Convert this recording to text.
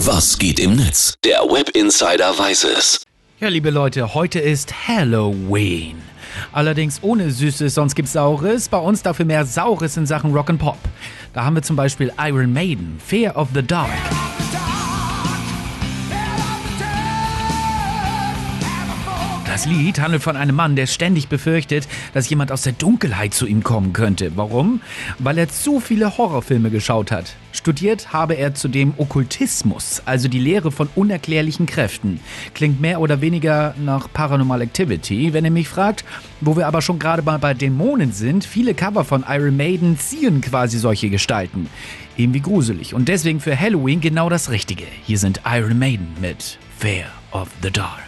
Was geht im Netz? Der Web Insider weiß es. Ja, liebe Leute, heute ist Halloween. Allerdings ohne Süßes, sonst gibt's Saures. Bei uns dafür mehr Saures in Sachen Rock and Pop. Da haben wir zum Beispiel Iron Maiden, Fear of the Dark. Das Lied handelt von einem Mann, der ständig befürchtet, dass jemand aus der Dunkelheit zu ihm kommen könnte. Warum? Weil er zu viele Horrorfilme geschaut hat. Studiert habe er zudem Okkultismus, also die Lehre von unerklärlichen Kräften. Klingt mehr oder weniger nach Paranormal Activity, wenn ihr mich fragt. Wo wir aber schon gerade mal bei Dämonen sind, viele Cover von Iron Maiden ziehen quasi solche Gestalten. Irgendwie gruselig und deswegen für Halloween genau das Richtige. Hier sind Iron Maiden mit Fear of the Dark.